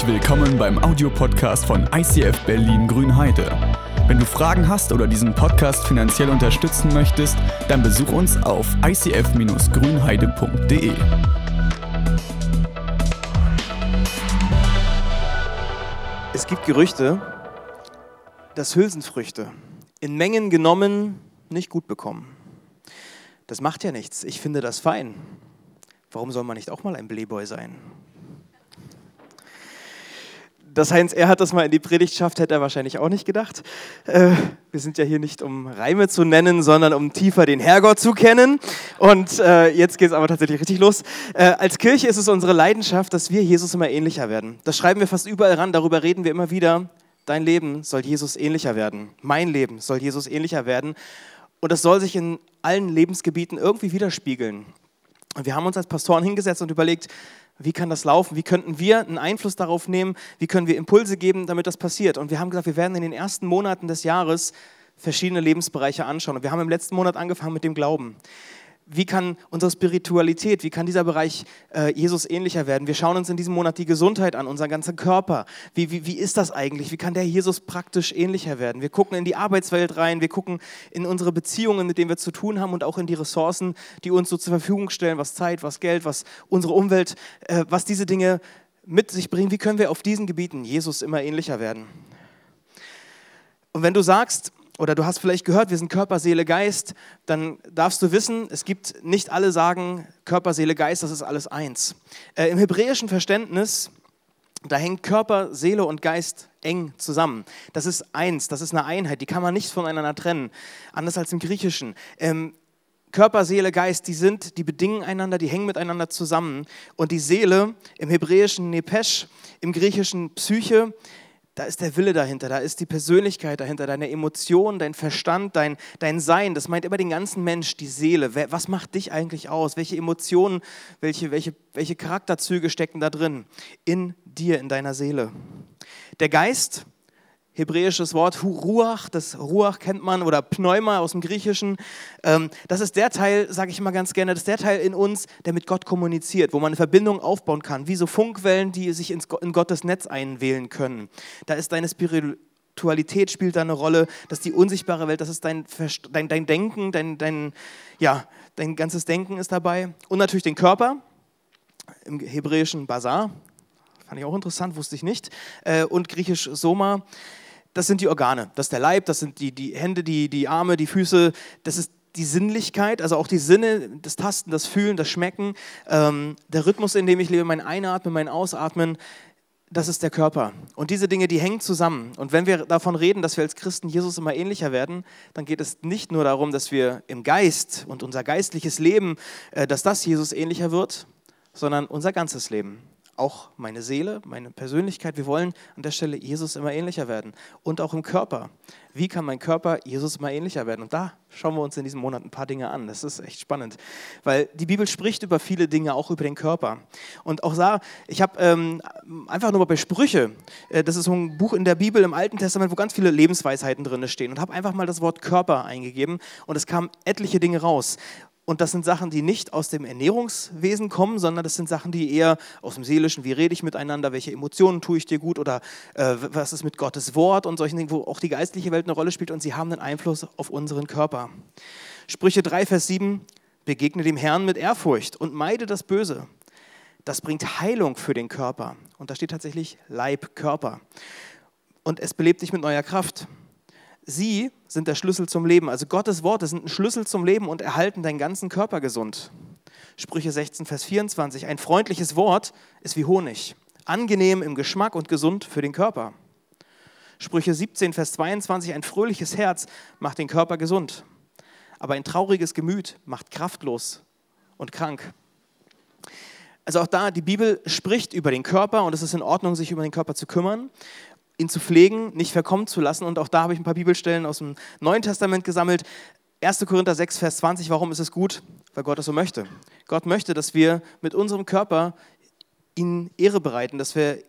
Herzlich willkommen beim Audiopodcast von ICF Berlin Grünheide. Wenn du Fragen hast oder diesen Podcast finanziell unterstützen möchtest, dann besuch uns auf icf-grünheide.de. Es gibt Gerüchte, dass Hülsenfrüchte in Mengen genommen nicht gut bekommen. Das macht ja nichts. Ich finde das fein. Warum soll man nicht auch mal ein Playboy sein? Dass Heinz Erhard das mal in die Predigt schafft, hätte er wahrscheinlich auch nicht gedacht. Äh, wir sind ja hier nicht, um Reime zu nennen, sondern um tiefer den Herrgott zu kennen. Und äh, jetzt geht es aber tatsächlich richtig los. Äh, als Kirche ist es unsere Leidenschaft, dass wir Jesus immer ähnlicher werden. Das schreiben wir fast überall ran, darüber reden wir immer wieder. Dein Leben soll Jesus ähnlicher werden. Mein Leben soll Jesus ähnlicher werden. Und das soll sich in allen Lebensgebieten irgendwie widerspiegeln. Und wir haben uns als Pastoren hingesetzt und überlegt, wie kann das laufen? Wie könnten wir einen Einfluss darauf nehmen? Wie können wir Impulse geben, damit das passiert? Und wir haben gesagt, wir werden in den ersten Monaten des Jahres verschiedene Lebensbereiche anschauen. Und wir haben im letzten Monat angefangen mit dem Glauben wie kann unsere Spiritualität, wie kann dieser Bereich äh, Jesus ähnlicher werden? Wir schauen uns in diesem Monat die Gesundheit an, unseren ganzen Körper. Wie, wie, wie ist das eigentlich? Wie kann der Jesus praktisch ähnlicher werden? Wir gucken in die Arbeitswelt rein, wir gucken in unsere Beziehungen, mit denen wir zu tun haben und auch in die Ressourcen, die uns so zur Verfügung stellen, was Zeit, was Geld, was unsere Umwelt, äh, was diese Dinge mit sich bringen. Wie können wir auf diesen Gebieten Jesus immer ähnlicher werden? Und wenn du sagst, oder du hast vielleicht gehört, wir sind Körper, Seele, Geist, dann darfst du wissen, es gibt nicht alle sagen, Körper, Seele, Geist, das ist alles eins. Äh, Im hebräischen Verständnis, da hängt Körper, Seele und Geist eng zusammen. Das ist eins, das ist eine Einheit, die kann man nicht voneinander trennen, anders als im Griechischen. Ähm, Körper, Seele, Geist, die sind, die bedingen einander, die hängen miteinander zusammen. Und die Seele im hebräischen Nepesh, im griechischen Psyche, da ist der Wille dahinter, da ist die Persönlichkeit dahinter, deine Emotionen, dein Verstand, dein, dein Sein. Das meint immer den ganzen Mensch, die Seele. Was macht dich eigentlich aus? Welche Emotionen, welche, welche, welche Charakterzüge stecken da drin? In dir, in deiner Seele. Der Geist, hebräisches Wort Ruach, das Ruach kennt man, oder Pneuma aus dem Griechischen. Ähm, das ist der Teil, sage ich immer ganz gerne, das ist der Teil in uns, der mit Gott kommuniziert, wo man eine Verbindung aufbauen kann, wie so Funkwellen, die sich in Gottes Netz einwählen können. Da ist deine Spiritualität spielt da eine Rolle, das ist die unsichtbare Welt, das ist dein, dein, dein Denken, dein, dein, ja, dein ganzes Denken ist dabei. Und natürlich den Körper, im hebräischen Bazar, fand ich auch interessant, wusste ich nicht, äh, und griechisch Soma das sind die Organe. Das ist der Leib, das sind die, die Hände, die, die Arme, die Füße. Das ist die Sinnlichkeit, also auch die Sinne, das Tasten, das Fühlen, das Schmecken, ähm, der Rhythmus, in dem ich lebe, mein Einatmen, mein Ausatmen, das ist der Körper. Und diese Dinge, die hängen zusammen. Und wenn wir davon reden, dass wir als Christen Jesus immer ähnlicher werden, dann geht es nicht nur darum, dass wir im Geist und unser geistliches Leben, äh, dass das Jesus ähnlicher wird, sondern unser ganzes Leben auch meine Seele, meine Persönlichkeit. Wir wollen an der Stelle Jesus immer ähnlicher werden. Und auch im Körper. Wie kann mein Körper Jesus immer ähnlicher werden? Und da schauen wir uns in diesem Monat ein paar Dinge an. Das ist echt spannend. Weil die Bibel spricht über viele Dinge, auch über den Körper. Und auch da, ich habe ähm, einfach nur mal bei Sprüche, äh, das ist so ein Buch in der Bibel im Alten Testament, wo ganz viele Lebensweisheiten drin stehen. Und habe einfach mal das Wort Körper eingegeben. Und es kamen etliche Dinge raus. Und das sind Sachen, die nicht aus dem Ernährungswesen kommen, sondern das sind Sachen, die eher aus dem Seelischen, wie rede ich miteinander, welche Emotionen tue ich dir gut oder äh, was ist mit Gottes Wort und solchen Dingen, wo auch die geistliche Welt eine Rolle spielt und sie haben einen Einfluss auf unseren Körper. Sprüche 3, Vers 7, begegne dem Herrn mit Ehrfurcht und meide das Böse. Das bringt Heilung für den Körper. Und da steht tatsächlich Leib, Körper. Und es belebt dich mit neuer Kraft. Sie sind der Schlüssel zum Leben. Also Gottes Worte sind ein Schlüssel zum Leben und erhalten deinen ganzen Körper gesund. Sprüche 16, Vers 24. Ein freundliches Wort ist wie Honig, angenehm im Geschmack und gesund für den Körper. Sprüche 17, Vers 22. Ein fröhliches Herz macht den Körper gesund, aber ein trauriges Gemüt macht kraftlos und krank. Also auch da, die Bibel spricht über den Körper und es ist in Ordnung, sich über den Körper zu kümmern ihn zu pflegen, nicht verkommen zu lassen. Und auch da habe ich ein paar Bibelstellen aus dem Neuen Testament gesammelt. 1. Korinther 6, Vers 20, warum ist es gut? Weil Gott es so möchte. Gott möchte, dass wir mit unserem Körper ihn Ehre bereiten, dass wir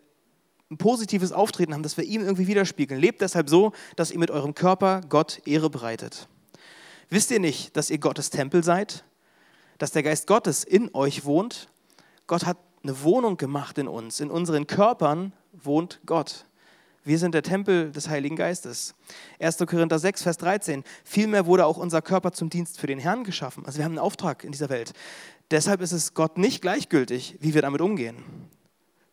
ein positives Auftreten haben, dass wir ihm irgendwie widerspiegeln. Lebt deshalb so, dass ihr mit eurem Körper Gott Ehre bereitet. Wisst ihr nicht, dass ihr Gottes Tempel seid? Dass der Geist Gottes in euch wohnt? Gott hat eine Wohnung gemacht in uns, in unseren Körpern wohnt Gott. Wir sind der Tempel des Heiligen Geistes. 1. Korinther 6, Vers 13. Vielmehr wurde auch unser Körper zum Dienst für den Herrn geschaffen. Also wir haben einen Auftrag in dieser Welt. Deshalb ist es Gott nicht gleichgültig, wie wir damit umgehen.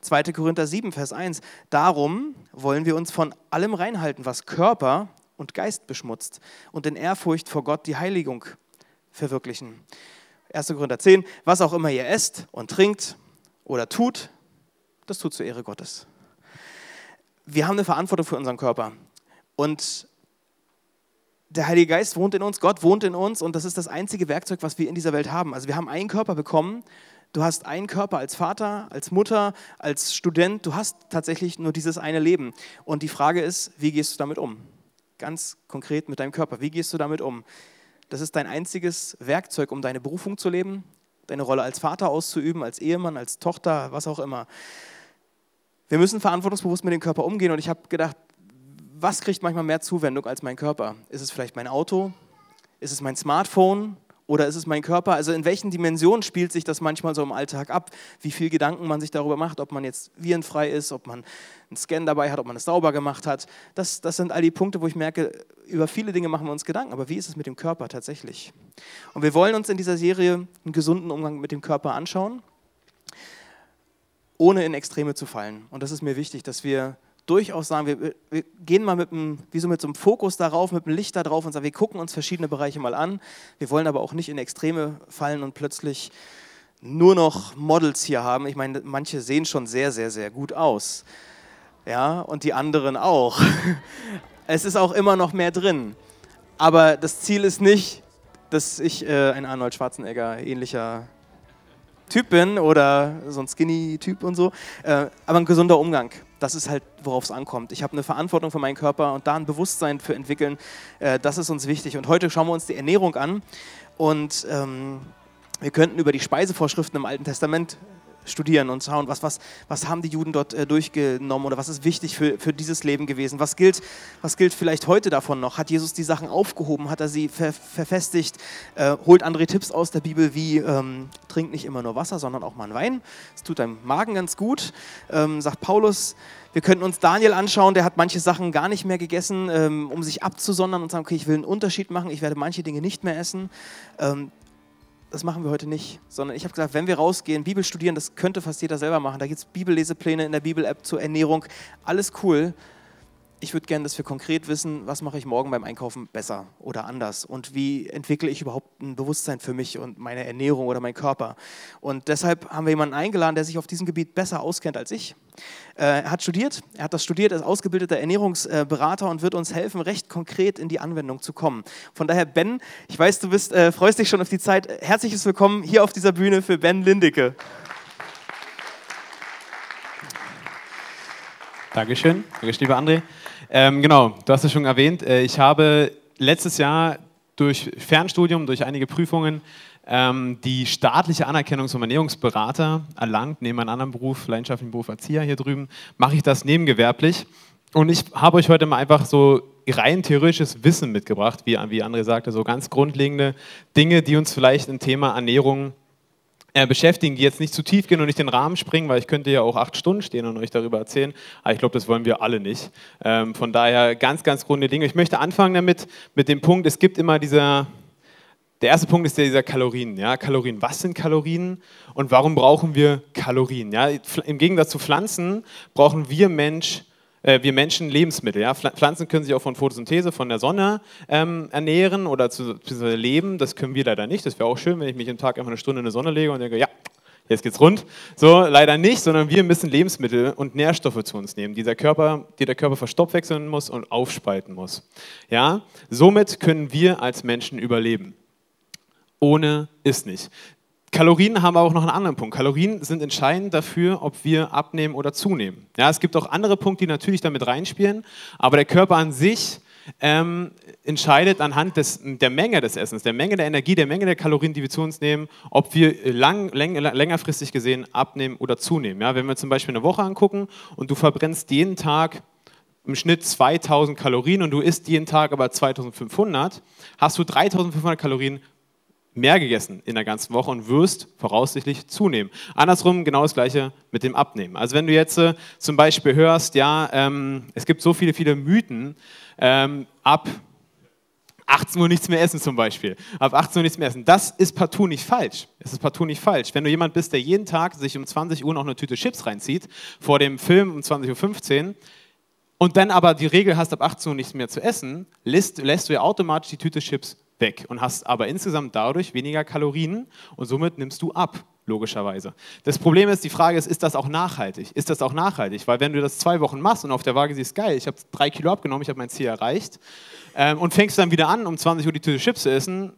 2. Korinther 7, Vers 1. Darum wollen wir uns von allem reinhalten, was Körper und Geist beschmutzt und in Ehrfurcht vor Gott die Heiligung verwirklichen. 1. Korinther 10. Was auch immer ihr esst und trinkt oder tut, das tut zur Ehre Gottes wir haben eine Verantwortung für unseren Körper. Und der Heilige Geist wohnt in uns, Gott wohnt in uns und das ist das einzige Werkzeug, was wir in dieser Welt haben. Also wir haben einen Körper bekommen. Du hast einen Körper als Vater, als Mutter, als Student. Du hast tatsächlich nur dieses eine Leben. Und die Frage ist, wie gehst du damit um? Ganz konkret mit deinem Körper. Wie gehst du damit um? Das ist dein einziges Werkzeug, um deine Berufung zu leben, deine Rolle als Vater auszuüben, als Ehemann, als Tochter, was auch immer. Wir müssen verantwortungsbewusst mit dem Körper umgehen und ich habe gedacht, was kriegt manchmal mehr Zuwendung als mein Körper? Ist es vielleicht mein Auto? Ist es mein Smartphone? Oder ist es mein Körper? Also in welchen Dimensionen spielt sich das manchmal so im Alltag ab? Wie viel Gedanken man sich darüber macht, ob man jetzt virenfrei ist, ob man einen Scan dabei hat, ob man es sauber gemacht hat. Das, das sind all die Punkte, wo ich merke, über viele Dinge machen wir uns Gedanken. Aber wie ist es mit dem Körper tatsächlich? Und wir wollen uns in dieser Serie einen gesunden Umgang mit dem Körper anschauen ohne in Extreme zu fallen. Und das ist mir wichtig, dass wir durchaus sagen, wir, wir gehen mal mit einem, wie so mit so einem Fokus darauf, mit einem Licht da drauf und sagen, wir gucken uns verschiedene Bereiche mal an. Wir wollen aber auch nicht in Extreme fallen und plötzlich nur noch Models hier haben. Ich meine, manche sehen schon sehr, sehr, sehr gut aus. Ja, und die anderen auch. Es ist auch immer noch mehr drin. Aber das Ziel ist nicht, dass ich äh, ein Arnold Schwarzenegger ähnlicher Typ bin oder so ein Skinny-Typ und so. Äh, aber ein gesunder Umgang, das ist halt, worauf es ankommt. Ich habe eine Verantwortung für meinen Körper und da ein Bewusstsein für entwickeln, äh, das ist uns wichtig. Und heute schauen wir uns die Ernährung an und ähm, wir könnten über die Speisevorschriften im Alten Testament studieren und schauen, was, was, was haben die Juden dort äh, durchgenommen oder was ist wichtig für, für dieses Leben gewesen. Was gilt, was gilt vielleicht heute davon noch? Hat Jesus die Sachen aufgehoben? Hat er sie ver, verfestigt? Äh, holt andere Tipps aus der Bibel wie ähm, trink nicht immer nur Wasser, sondern auch mal einen Wein. Das tut deinem Magen ganz gut, ähm, sagt Paulus. Wir könnten uns Daniel anschauen, der hat manche Sachen gar nicht mehr gegessen, ähm, um sich abzusondern und sagen, okay, ich will einen Unterschied machen, ich werde manche Dinge nicht mehr essen. Ähm, das machen wir heute nicht, sondern ich habe gesagt, wenn wir rausgehen, Bibel studieren, das könnte fast jeder selber machen. Da gibt es Bibellesepläne in der Bibel-App zur Ernährung, alles cool ich würde gerne, dass wir konkret wissen, was mache ich morgen beim Einkaufen besser oder anders und wie entwickle ich überhaupt ein Bewusstsein für mich und meine Ernährung oder meinen Körper. Und deshalb haben wir jemanden eingeladen, der sich auf diesem Gebiet besser auskennt als ich. Äh, er hat studiert, er hat das studiert, ist ausgebildeter Ernährungsberater und wird uns helfen, recht konkret in die Anwendung zu kommen. Von daher, Ben, ich weiß, du bist, äh, freust dich schon auf die Zeit. Herzliches Willkommen hier auf dieser Bühne für Ben Lindecke. Dankeschön. Dankeschön, lieber André. Ähm, genau, du hast es schon erwähnt. Äh, ich habe letztes Jahr durch Fernstudium, durch einige Prüfungen ähm, die staatliche Anerkennung zum Ernährungsberater erlangt, neben meinem anderen Beruf, leidenschaftlichen Beruf Erzieher hier drüben, mache ich das nebengewerblich. Und ich habe euch heute mal einfach so rein theoretisches Wissen mitgebracht, wie, wie André sagte, so ganz grundlegende Dinge, die uns vielleicht im Thema Ernährung äh, beschäftigen, die jetzt nicht zu tief gehen und nicht den Rahmen springen, weil ich könnte ja auch acht Stunden stehen und euch darüber erzählen, aber ich glaube, das wollen wir alle nicht. Ähm, von daher ganz, ganz grunde Dinge. Ich möchte anfangen damit, mit dem Punkt, es gibt immer dieser, der erste Punkt ist der dieser Kalorien. Ja? Kalorien, was sind Kalorien und warum brauchen wir Kalorien? Ja? Im Gegensatz zu Pflanzen brauchen wir Mensch äh, wir Menschen Lebensmittel. Ja? Pflanzen können sich auch von Photosynthese, von der Sonne ähm, ernähren oder zu, zu leben. Das können wir leider nicht. Das wäre auch schön, wenn ich mich am Tag einfach eine Stunde in die Sonne lege und denke, ja, jetzt geht's rund. So, leider nicht, sondern wir müssen Lebensmittel und Nährstoffe zu uns nehmen, die der Körper, die der Körper verstoffwechseln muss und aufspalten muss. Ja? Somit können wir als Menschen überleben. Ohne ist nicht. Kalorien haben aber auch noch einen anderen Punkt. Kalorien sind entscheidend dafür, ob wir abnehmen oder zunehmen. Ja, es gibt auch andere Punkte, die natürlich damit reinspielen, aber der Körper an sich ähm, entscheidet anhand des, der Menge des Essens, der Menge der Energie, der Menge der Kalorien, die wir zu uns nehmen, ob wir lang, läng, längerfristig gesehen abnehmen oder zunehmen. Ja, wenn wir zum Beispiel eine Woche angucken und du verbrennst jeden Tag im Schnitt 2000 Kalorien und du isst jeden Tag aber 2500, hast du 3500 Kalorien mehr gegessen in der ganzen Woche und wirst voraussichtlich zunehmen. Andersrum genau das gleiche mit dem Abnehmen. Also wenn du jetzt äh, zum Beispiel hörst, ja, ähm, es gibt so viele, viele Mythen, ähm, ab 18 Uhr nichts mehr essen zum Beispiel. Ab 18 Uhr nichts mehr essen. Das ist partout nicht falsch. Es ist partout nicht falsch. Wenn du jemand bist, der jeden Tag sich um 20 Uhr noch eine Tüte Chips reinzieht, vor dem Film um 20.15 Uhr, und dann aber die Regel hast, ab 18 Uhr nichts mehr zu essen, lässt, lässt du ja automatisch die Tüte Chips weg und hast aber insgesamt dadurch weniger Kalorien und somit nimmst du ab, logischerweise. Das Problem ist, die Frage ist, ist das auch nachhaltig? Ist das auch nachhaltig? Weil wenn du das zwei Wochen machst und auf der Waage siehst, geil, ich habe drei Kilo abgenommen, ich habe mein Ziel erreicht ähm, und fängst dann wieder an, um 20 Uhr die Tüte Chips zu essen,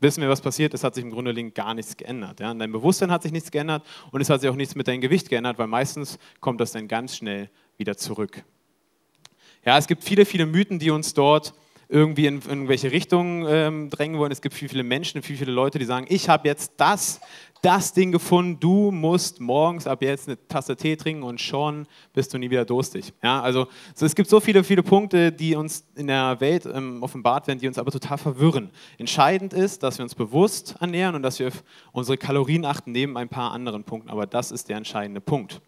wissen wir, was passiert. Es hat sich im Grunde gar nichts geändert. Ja? Dein Bewusstsein hat sich nichts geändert und es hat sich auch nichts mit deinem Gewicht geändert, weil meistens kommt das dann ganz schnell wieder zurück. Ja, es gibt viele, viele Mythen, die uns dort irgendwie in, irgendwelche Richtungen ähm, drängen wollen. Es gibt viele, viele Menschen, viele, viele Leute, die sagen, ich habe jetzt das, das Ding gefunden, du musst morgens ab jetzt eine Tasse Tee trinken und schon bist du nie wieder durstig. Ja, also so, es gibt so viele, viele Punkte, die uns in der Welt ähm, offenbart werden, die uns aber total verwirren. Entscheidend ist, dass wir uns bewusst ernähren und dass wir auf unsere Kalorien achten, neben ein paar anderen Punkten. Aber das ist der entscheidende Punkt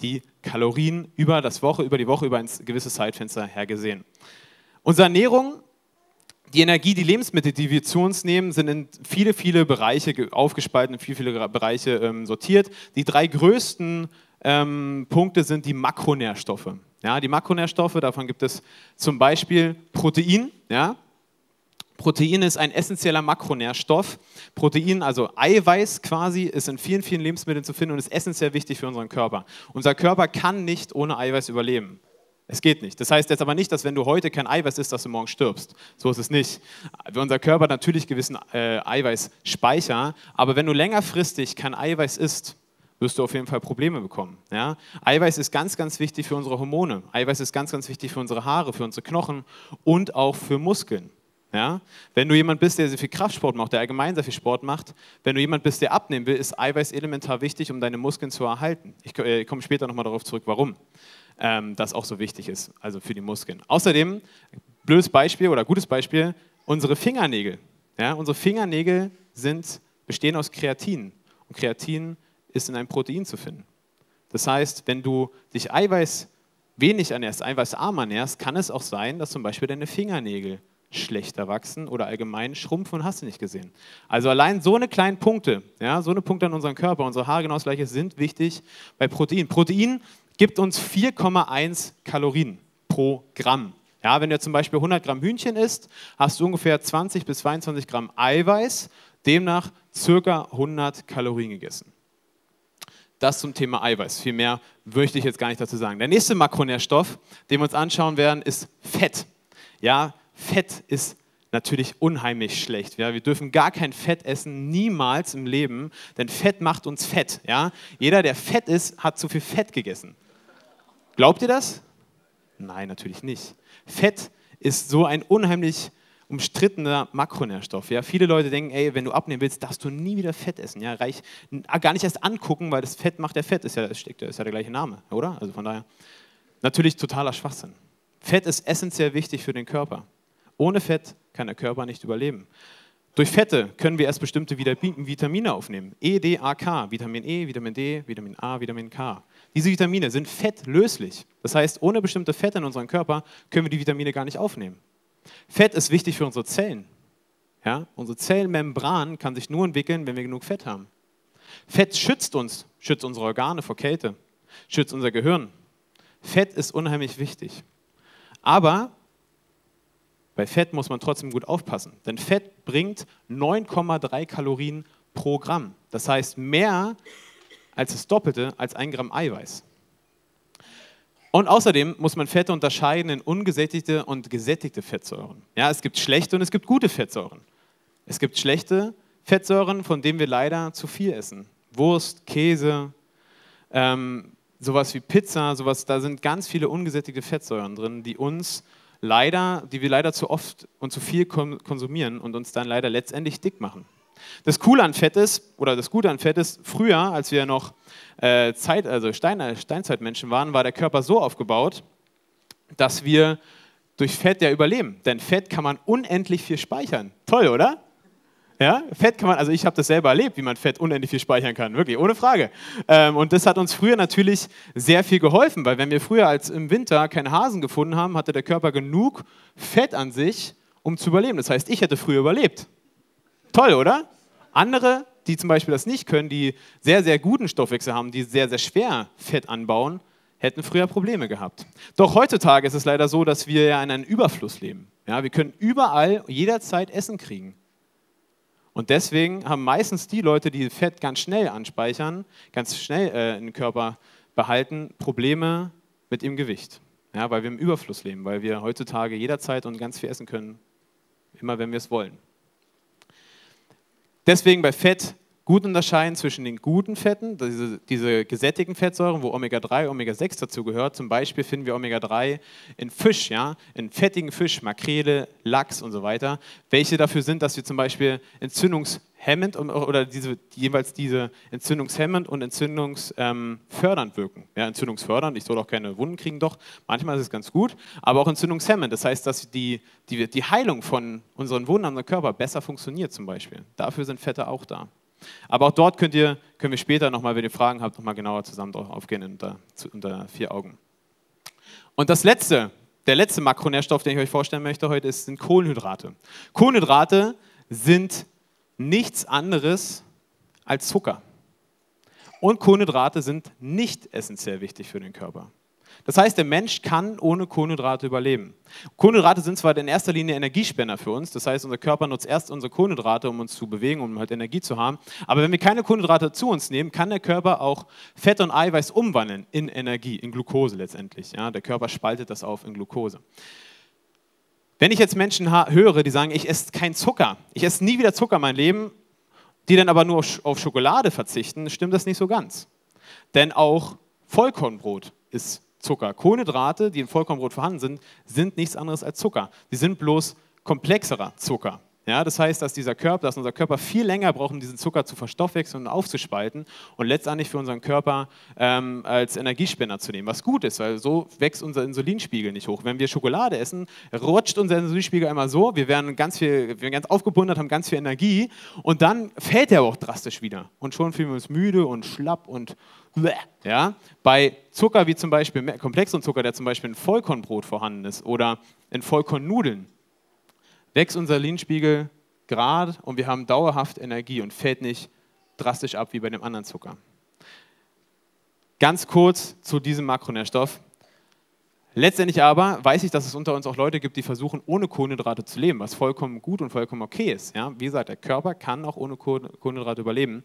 die Kalorien über das Woche, über die Woche, über ein gewisses Zeitfenster hergesehen. Unsere Ernährung, die Energie, die Lebensmittel, die wir zu uns nehmen, sind in viele, viele Bereiche aufgespalten, in viele, viele Bereiche ähm, sortiert. Die drei größten ähm, Punkte sind die Makronährstoffe. Ja, die Makronährstoffe, davon gibt es zum Beispiel Protein. Ja, Protein ist ein essentieller Makronährstoff. Protein, also Eiweiß quasi, ist in vielen, vielen Lebensmitteln zu finden und ist essentiell wichtig für unseren Körper. Unser Körper kann nicht ohne Eiweiß überleben. Es geht nicht. Das heißt jetzt aber nicht, dass wenn du heute kein Eiweiß isst, dass du morgen stirbst. So ist es nicht. Unser Körper hat natürlich gewissen äh, Eiweißspeicher, aber wenn du längerfristig kein Eiweiß isst, wirst du auf jeden Fall Probleme bekommen. Ja? Eiweiß ist ganz, ganz wichtig für unsere Hormone. Eiweiß ist ganz, ganz wichtig für unsere Haare, für unsere Knochen und auch für Muskeln. Ja? Wenn du jemand bist, der sehr viel Kraftsport macht, der allgemein sehr viel Sport macht, wenn du jemand bist, der abnehmen will, ist Eiweiß elementar wichtig, um deine Muskeln zu erhalten. Ich äh, komme später nochmal darauf zurück, warum ähm, das auch so wichtig ist, also für die Muskeln. Außerdem, blödes Beispiel oder gutes Beispiel, unsere Fingernägel. Ja? Unsere Fingernägel sind, bestehen aus Kreatin und Kreatin ist in einem Protein zu finden. Das heißt, wenn du dich Eiweiß wenig ernährst, eiweißarm ernährst, kann es auch sein, dass zum Beispiel deine Fingernägel schlechter wachsen oder allgemein schrumpfen, hast du nicht gesehen. Also allein so eine kleinen Punkte, ja, so eine Punkte an unserem Körper, unsere Haare genau das gleiche, sind wichtig bei Protein. Protein gibt uns 4,1 Kalorien pro Gramm. Ja, wenn du zum Beispiel 100 Gramm Hühnchen isst, hast du ungefähr 20 bis 22 Gramm Eiweiß, demnach circa 100 Kalorien gegessen. Das zum Thema Eiweiß. Viel mehr möchte ich jetzt gar nicht dazu sagen. Der nächste Makronährstoff, den wir uns anschauen werden, ist Fett. Ja, Fett ist natürlich unheimlich schlecht. Ja? Wir dürfen gar kein Fett essen, niemals im Leben, denn Fett macht uns fett. Ja? Jeder, der fett ist, hat zu viel Fett gegessen. Glaubt ihr das? Nein, natürlich nicht. Fett ist so ein unheimlich umstrittener Makronährstoff. Ja? Viele Leute denken, ey, wenn du abnehmen willst, darfst du nie wieder Fett essen. Ja? Reich, gar nicht erst angucken, weil das Fett macht der Fett, ist ja, ist ja der gleiche Name, oder? Also von daher, natürlich totaler Schwachsinn. Fett ist essentiell wichtig für den Körper. Ohne Fett kann der Körper nicht überleben. Durch Fette können wir erst bestimmte Vitamine aufnehmen. E, D, A, K. Vitamin E, Vitamin D, Vitamin A, Vitamin K. Diese Vitamine sind fettlöslich. Das heißt, ohne bestimmte Fette in unserem Körper können wir die Vitamine gar nicht aufnehmen. Fett ist wichtig für unsere Zellen. Ja? Unsere Zellmembran kann sich nur entwickeln, wenn wir genug Fett haben. Fett schützt uns, schützt unsere Organe vor Kälte, schützt unser Gehirn. Fett ist unheimlich wichtig. Aber bei Fett muss man trotzdem gut aufpassen, denn Fett bringt 9,3 Kalorien pro Gramm. Das heißt mehr als das Doppelte als ein Gramm Eiweiß. Und außerdem muss man Fette unterscheiden in ungesättigte und gesättigte Fettsäuren. Ja, es gibt schlechte und es gibt gute Fettsäuren. Es gibt schlechte Fettsäuren, von denen wir leider zu viel essen. Wurst, Käse, ähm, sowas wie Pizza, sowas, da sind ganz viele ungesättigte Fettsäuren drin, die uns leider, die wir leider zu oft und zu viel konsumieren und uns dann leider letztendlich dick machen. Das Coole an Fett ist, oder das Gute an Fett ist, früher, als wir noch äh, Zeit, also Stein, äh, Steinzeitmenschen waren, war der Körper so aufgebaut, dass wir durch Fett ja überleben. Denn Fett kann man unendlich viel speichern. Toll, oder? Ja, Fett kann man, also ich habe das selber erlebt, wie man Fett unendlich viel speichern kann, wirklich, ohne Frage. Ähm, und das hat uns früher natürlich sehr viel geholfen, weil wenn wir früher als im Winter keine Hasen gefunden haben, hatte der Körper genug Fett an sich, um zu überleben. Das heißt, ich hätte früher überlebt. Toll, oder? Andere, die zum Beispiel das nicht können, die sehr, sehr guten Stoffwechsel haben, die sehr, sehr schwer Fett anbauen, hätten früher Probleme gehabt. Doch heutzutage ist es leider so, dass wir ja in einem Überfluss leben. Ja, wir können überall, jederzeit Essen kriegen. Und deswegen haben meistens die Leute, die Fett ganz schnell anspeichern, ganz schnell äh, im Körper behalten, Probleme mit dem Gewicht. Ja, weil wir im Überfluss leben, weil wir heutzutage jederzeit und ganz viel essen können, immer wenn wir es wollen. Deswegen bei Fett gut unterscheiden zwischen den guten Fetten, diese, diese gesättigten Fettsäuren, wo Omega-3, Omega-6 dazu gehört. Zum Beispiel finden wir Omega-3 in Fisch, ja, in fettigen Fisch, Makrele, Lachs und so weiter, welche dafür sind, dass wir zum Beispiel entzündungshemmend oder diese, jeweils diese entzündungshemmend und entzündungsfördernd wirken. Ja, entzündungsfördernd, ich soll auch keine Wunden kriegen, doch manchmal ist es ganz gut, aber auch entzündungshemmend. Das heißt, dass die, die, die Heilung von unseren Wunden am Körper besser funktioniert zum Beispiel. Dafür sind Fette auch da. Aber auch dort könnt ihr, können wir später nochmal, wenn ihr Fragen habt, nochmal genauer zusammen drauf aufgehen unter, unter vier Augen. Und das letzte, der letzte Makronährstoff, den ich euch vorstellen möchte heute, ist, sind Kohlenhydrate. Kohlenhydrate sind nichts anderes als Zucker. Und Kohlenhydrate sind nicht essentiell wichtig für den Körper. Das heißt, der Mensch kann ohne Kohlenhydrate überleben. Kohlenhydrate sind zwar in erster Linie Energiespender für uns, das heißt, unser Körper nutzt erst unsere Kohlenhydrate, um uns zu bewegen, um halt Energie zu haben. Aber wenn wir keine Kohlenhydrate zu uns nehmen, kann der Körper auch Fett und Eiweiß umwandeln in Energie, in Glucose letztendlich. Ja, der Körper spaltet das auf in Glucose. Wenn ich jetzt Menschen höre, die sagen, ich esse keinen Zucker, ich esse nie wieder Zucker in meinem Leben, die dann aber nur auf Schokolade verzichten, stimmt das nicht so ganz. Denn auch Vollkornbrot ist Zucker. Kohlenhydrate, die in Vollkornbrot vorhanden sind, sind nichts anderes als Zucker. Sie sind bloß komplexerer Zucker. Ja, das heißt, dass dieser Körper, dass unser Körper viel länger braucht, um diesen Zucker zu verstoffwechseln und aufzuspalten und letztendlich für unseren Körper ähm, als Energiespender zu nehmen. Was gut ist, weil so wächst unser Insulinspiegel nicht hoch. Wenn wir Schokolade essen, rutscht unser Insulinspiegel einmal so, wir werden ganz viel, wir werden ganz aufgebundert, haben ganz viel Energie und dann fällt er auch drastisch wieder. Und schon fühlen wir uns müde und schlapp und ja? Bei Zucker wie zum Beispiel komplexen Zucker, der zum Beispiel in Vollkornbrot vorhanden ist oder in Vollkornnudeln, wächst unser Linspiegel gerade und wir haben dauerhaft Energie und fällt nicht drastisch ab wie bei dem anderen Zucker. Ganz kurz zu diesem Makronährstoff. Letztendlich aber weiß ich, dass es unter uns auch Leute gibt, die versuchen, ohne Kohlenhydrate zu leben, was vollkommen gut und vollkommen okay ist. Ja? Wie gesagt, der Körper kann auch ohne Kohlenhydrate überleben.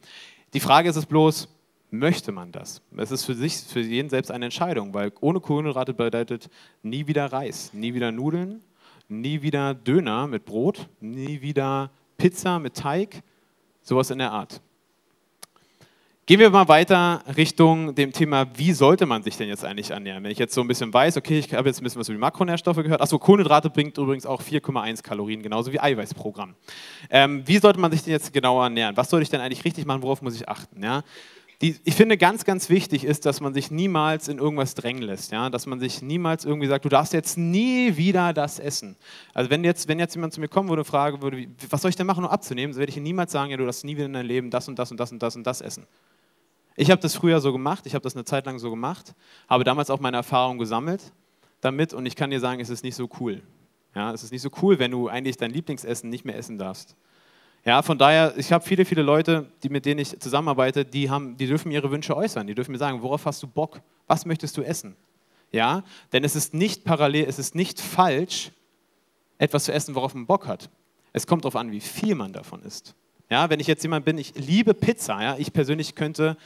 Die Frage ist es bloß, möchte man das? Es ist für sich, für jeden selbst eine Entscheidung, weil ohne Kohlenhydrate bedeutet nie wieder Reis, nie wieder Nudeln, nie wieder Döner mit Brot, nie wieder Pizza mit Teig, sowas in der Art. Gehen wir mal weiter Richtung dem Thema, wie sollte man sich denn jetzt eigentlich ernähren? Wenn ich jetzt so ein bisschen weiß, okay, ich habe jetzt ein bisschen was über die Makronährstoffe gehört. Achso, Kohlenhydrate bringt übrigens auch 4,1 Kalorien, genauso wie Eiweißprogramm. Ähm, wie sollte man sich denn jetzt genauer ernähren? Was sollte ich denn eigentlich richtig machen? Worauf muss ich achten? Ja? Die, ich finde, ganz, ganz wichtig ist, dass man sich niemals in irgendwas drängen lässt. Ja? Dass man sich niemals irgendwie sagt, du darfst jetzt nie wieder das essen. Also wenn jetzt, wenn jetzt jemand zu mir kommen würde und fragen würde, was soll ich denn machen, um abzunehmen, so werde ich ihm niemals sagen, ja, du darfst nie wieder in deinem Leben das und das und das und das und das essen. Ich habe das früher so gemacht, ich habe das eine Zeit lang so gemacht, habe damals auch meine Erfahrung gesammelt damit und ich kann dir sagen, es ist nicht so cool. Ja, es ist nicht so cool, wenn du eigentlich dein Lieblingsessen nicht mehr essen darfst. Ja, von daher, ich habe viele, viele Leute, die, mit denen ich zusammenarbeite, die, haben, die dürfen ihre Wünsche äußern. Die dürfen mir sagen, worauf hast du Bock? Was möchtest du essen? Ja, denn es ist nicht parallel, es ist nicht falsch, etwas zu essen, worauf man Bock hat. Es kommt darauf an, wie viel man davon isst. Ja, wenn ich jetzt jemand bin, ich liebe Pizza, ja, ich persönlich könnte,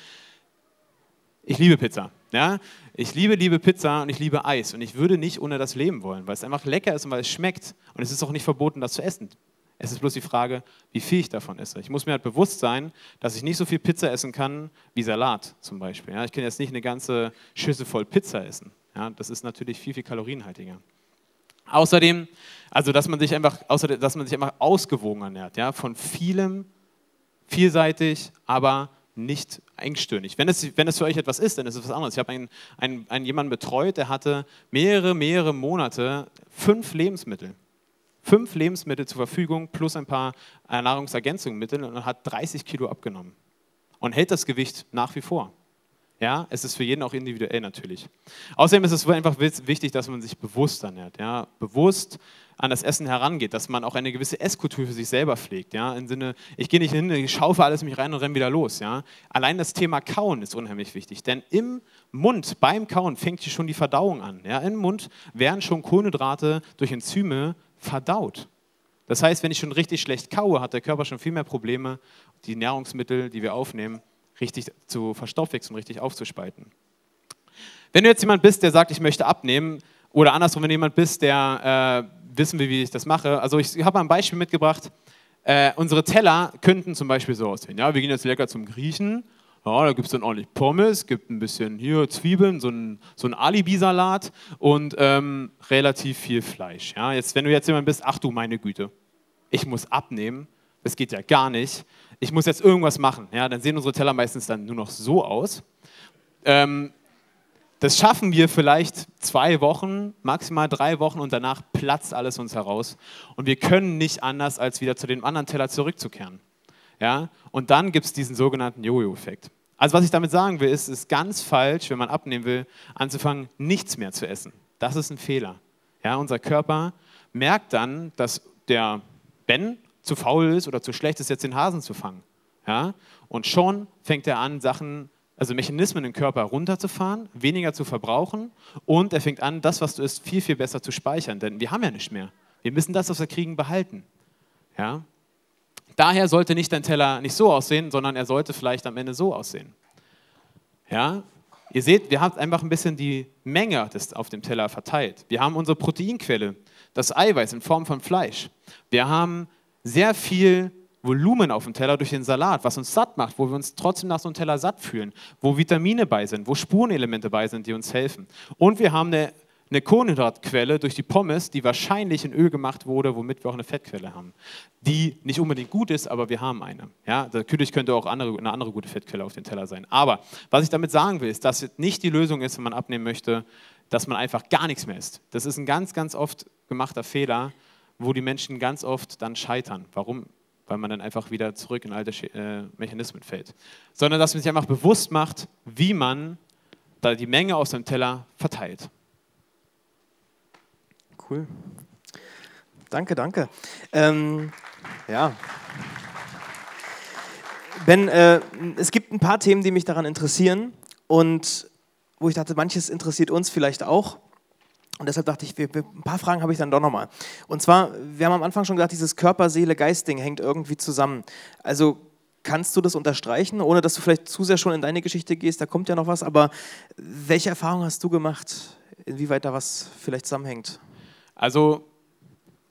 ich liebe Pizza, ja, ich liebe, liebe Pizza und ich liebe Eis und ich würde nicht ohne das leben wollen, weil es einfach lecker ist und weil es schmeckt und es ist auch nicht verboten, das zu essen. Es ist bloß die Frage, wie viel ich davon esse. Ich muss mir halt bewusst sein, dass ich nicht so viel Pizza essen kann wie Salat zum Beispiel. Ja, ich kann jetzt nicht eine ganze Schüssel voll Pizza essen. Ja, das ist natürlich viel, viel kalorienhaltiger. Außerdem, also dass man sich einfach, außerdem, dass man sich einfach ausgewogen ernährt, ja, von vielem, vielseitig, aber nicht engstirnig. Wenn es, wenn es für euch etwas ist, dann ist es was anderes. Ich habe einen, einen, einen jemanden betreut, der hatte mehrere, mehrere Monate fünf Lebensmittel fünf Lebensmittel zur Verfügung plus ein paar äh, Nahrungsergänzungsmittel und hat 30 Kilo abgenommen und hält das Gewicht nach wie vor. Ja, es ist für jeden auch individuell natürlich. Außerdem ist es einfach wichtig, dass man sich bewusst ernährt, ja, bewusst an das Essen herangeht, dass man auch eine gewisse Esskultur für sich selber pflegt, ja, im Sinne, ich gehe nicht hin, ich schaufe alles mich rein und renne wieder los, ja. Allein das Thema Kauen ist unheimlich wichtig, denn im Mund, beim Kauen fängt schon die Verdauung an, ja. Im Mund werden schon Kohlenhydrate durch Enzyme verdaut. Das heißt, wenn ich schon richtig schlecht kaue, hat der Körper schon viel mehr Probleme, die Nahrungsmittel, die wir aufnehmen, richtig zu verstoffwechseln, richtig aufzuspalten. Wenn du jetzt jemand bist, der sagt, ich möchte abnehmen, oder andersrum, wenn du jemand bist, der äh, wissen will, wie ich das mache. Also ich habe ein Beispiel mitgebracht. Äh, unsere Teller könnten zum Beispiel so aussehen. Ja, wir gehen jetzt lecker zum Griechen. Ja, da gibt es dann ordentlich Pommes, gibt ein bisschen hier Zwiebeln, so ein, so ein Alibi-Salat und ähm, relativ viel Fleisch. Ja, jetzt, wenn du jetzt jemand bist, ach du meine Güte, ich muss abnehmen, das geht ja gar nicht ich muss jetzt irgendwas machen. Ja, dann sehen unsere Teller meistens dann nur noch so aus. Ähm, das schaffen wir vielleicht zwei Wochen, maximal drei Wochen und danach platzt alles uns heraus. Und wir können nicht anders, als wieder zu dem anderen Teller zurückzukehren. Ja? Und dann gibt es diesen sogenannten Jojo-Effekt. Also was ich damit sagen will, ist, es ist ganz falsch, wenn man abnehmen will, anzufangen, nichts mehr zu essen. Das ist ein Fehler. Ja, unser Körper merkt dann, dass der Ben zu faul ist oder zu schlecht ist, jetzt den Hasen zu fangen. Ja? Und schon fängt er an, Sachen, also Mechanismen im Körper runterzufahren, weniger zu verbrauchen und er fängt an, das, was du isst, viel, viel besser zu speichern, denn wir haben ja nicht mehr. Wir müssen das, was wir kriegen, behalten. Ja? Daher sollte nicht dein Teller nicht so aussehen, sondern er sollte vielleicht am Ende so aussehen. Ja? Ihr seht, wir haben einfach ein bisschen die Menge des, auf dem Teller verteilt. Wir haben unsere Proteinquelle, das Eiweiß in Form von Fleisch. Wir haben sehr viel Volumen auf dem Teller durch den Salat, was uns satt macht, wo wir uns trotzdem nach so einem Teller satt fühlen, wo Vitamine bei sind, wo Spurenelemente bei sind, die uns helfen. Und wir haben eine, eine Kohlenhydratquelle durch die Pommes, die wahrscheinlich in Öl gemacht wurde, womit wir auch eine Fettquelle haben, die nicht unbedingt gut ist, aber wir haben eine. Ja, natürlich könnte auch andere, eine andere gute Fettquelle auf dem Teller sein. Aber was ich damit sagen will, ist, dass nicht die Lösung ist, wenn man abnehmen möchte, dass man einfach gar nichts mehr isst. Das ist ein ganz, ganz oft gemachter Fehler wo die Menschen ganz oft dann scheitern. Warum? Weil man dann einfach wieder zurück in alte äh, Mechanismen fällt. Sondern dass man sich einfach bewusst macht, wie man da die Menge aus dem Teller verteilt. Cool. Danke, danke. Ähm, ja. Ben, äh, es gibt ein paar Themen, die mich daran interessieren und wo ich dachte, manches interessiert uns vielleicht auch. Und deshalb dachte ich, ein paar Fragen habe ich dann doch nochmal. Und zwar, wir haben am Anfang schon gesagt, dieses Körper, Seele, Geist-Ding hängt irgendwie zusammen. Also kannst du das unterstreichen, ohne dass du vielleicht zu sehr schon in deine Geschichte gehst, da kommt ja noch was, aber welche Erfahrungen hast du gemacht, inwieweit da was vielleicht zusammenhängt? Also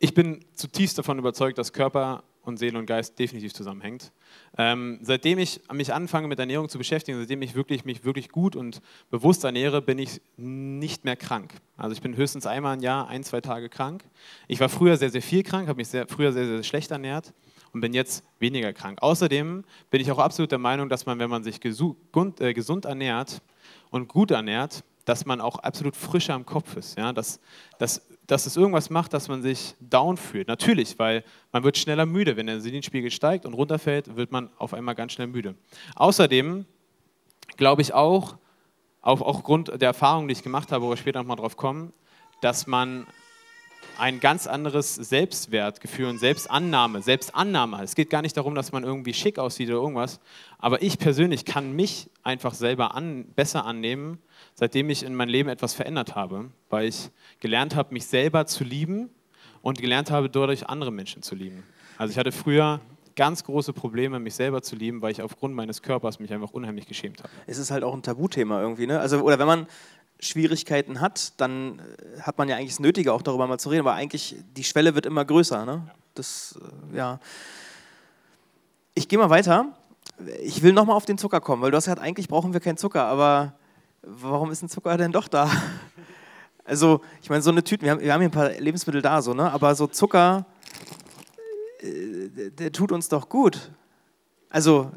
ich bin zutiefst davon überzeugt, dass Körper und Seele und Geist definitiv zusammenhängt. Ähm, seitdem ich mich anfange mit Ernährung zu beschäftigen, seitdem ich wirklich, mich wirklich gut und bewusst ernähre, bin ich nicht mehr krank. Also ich bin höchstens einmal im Jahr, ein, zwei Tage krank. Ich war früher sehr, sehr viel krank, habe mich sehr, früher sehr, sehr schlecht ernährt und bin jetzt weniger krank. Außerdem bin ich auch absolut der Meinung, dass man, wenn man sich gesund, äh, gesund ernährt und gut ernährt, dass man auch absolut frischer im Kopf ist. Ja? Dass, dass dass es irgendwas macht, dass man sich down fühlt. Natürlich, weil man wird schneller müde. Wenn der Selinspiegel steigt und runterfällt, wird man auf einmal ganz schnell müde. Außerdem glaube ich auch, auch aufgrund der Erfahrung, die ich gemacht habe, wo wir später nochmal drauf kommen, dass man ein ganz anderes Selbstwertgefühl und Selbstannahme, Selbstannahme. Es geht gar nicht darum, dass man irgendwie schick aussieht oder irgendwas, aber ich persönlich kann mich einfach selber an, besser annehmen, seitdem ich in meinem Leben etwas verändert habe, weil ich gelernt habe, mich selber zu lieben und gelernt habe, dadurch andere Menschen zu lieben. Also ich hatte früher ganz große Probleme, mich selber zu lieben, weil ich aufgrund meines Körpers mich einfach unheimlich geschämt habe. Es ist halt auch ein Tabuthema irgendwie, ne? Also, oder wenn man Schwierigkeiten hat, dann äh, hat man ja eigentlich das Nötige, auch darüber mal zu reden, aber eigentlich die Schwelle wird immer größer. Ne? Das, äh, ja. Ich gehe mal weiter. Ich will nochmal auf den Zucker kommen, weil du hast gesagt, eigentlich brauchen wir keinen Zucker, aber warum ist ein Zucker denn doch da? Also, ich meine, so eine Tüte, wir haben, wir haben hier ein paar Lebensmittel da, so, ne? aber so Zucker, äh, der, der tut uns doch gut. Also,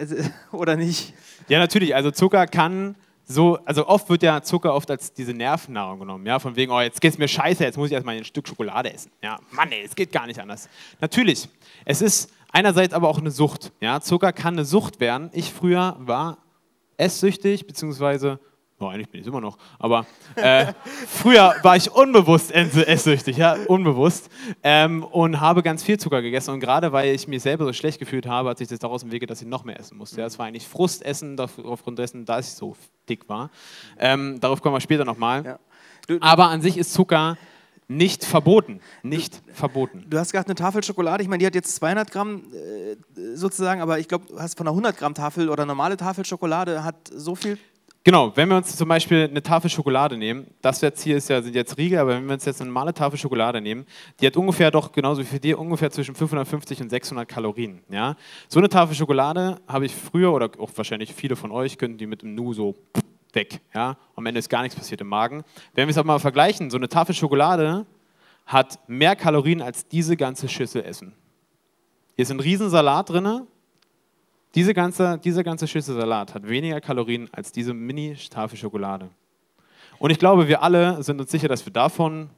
oder nicht? Ja, natürlich. Also Zucker kann so, also oft wird ja Zucker oft als diese Nervennahrung genommen, ja, von wegen, oh, jetzt geht's mir scheiße, jetzt muss ich erstmal ein Stück Schokolade essen. Ja, Mann, ey, es geht gar nicht anders. Natürlich, es ist einerseits aber auch eine Sucht, ja, Zucker kann eine Sucht werden. Ich früher war esssüchtig, beziehungsweise Oh, eigentlich bin ich es immer noch. Aber äh, früher war ich unbewusst esssüchtig, ja, unbewusst. Ähm, und habe ganz viel Zucker gegessen. Und gerade weil ich mich selber so schlecht gefühlt habe, hat sich das daraus entwickelt, dass ich noch mehr essen musste. Ja, es war eigentlich Frustessen aufgrund dessen, dass ich so dick war. Ähm, darauf kommen wir später nochmal. Ja. Aber an sich ist Zucker nicht verboten. Nicht du, verboten. Du hast gerade eine Tafel Schokolade, ich meine, die hat jetzt 200 Gramm äh, sozusagen, aber ich glaube, du hast von einer 100 Gramm Tafel oder normale Tafel Schokolade hat so viel Genau, wenn wir uns zum Beispiel eine Tafel Schokolade nehmen, das jetzt hier ist ja, sind jetzt Riegel, aber wenn wir uns jetzt eine normale Tafel Schokolade nehmen, die hat ungefähr doch genauso wie für dir ungefähr zwischen 550 und 600 Kalorien. Ja? So eine Tafel Schokolade habe ich früher oder auch wahrscheinlich viele von euch könnten die mit dem Nu so weg. Ja? Am Ende ist gar nichts passiert im Magen. Wenn wir es aber mal vergleichen, so eine Tafel Schokolade hat mehr Kalorien als diese ganze Schüssel Essen. Hier ist ein Riesensalat drin, diese ganze, diese ganze Schüssel Salat hat weniger Kalorien als diese Mini-Tafel Schokolade. Und ich glaube, wir alle sind uns sicher, dass wir davon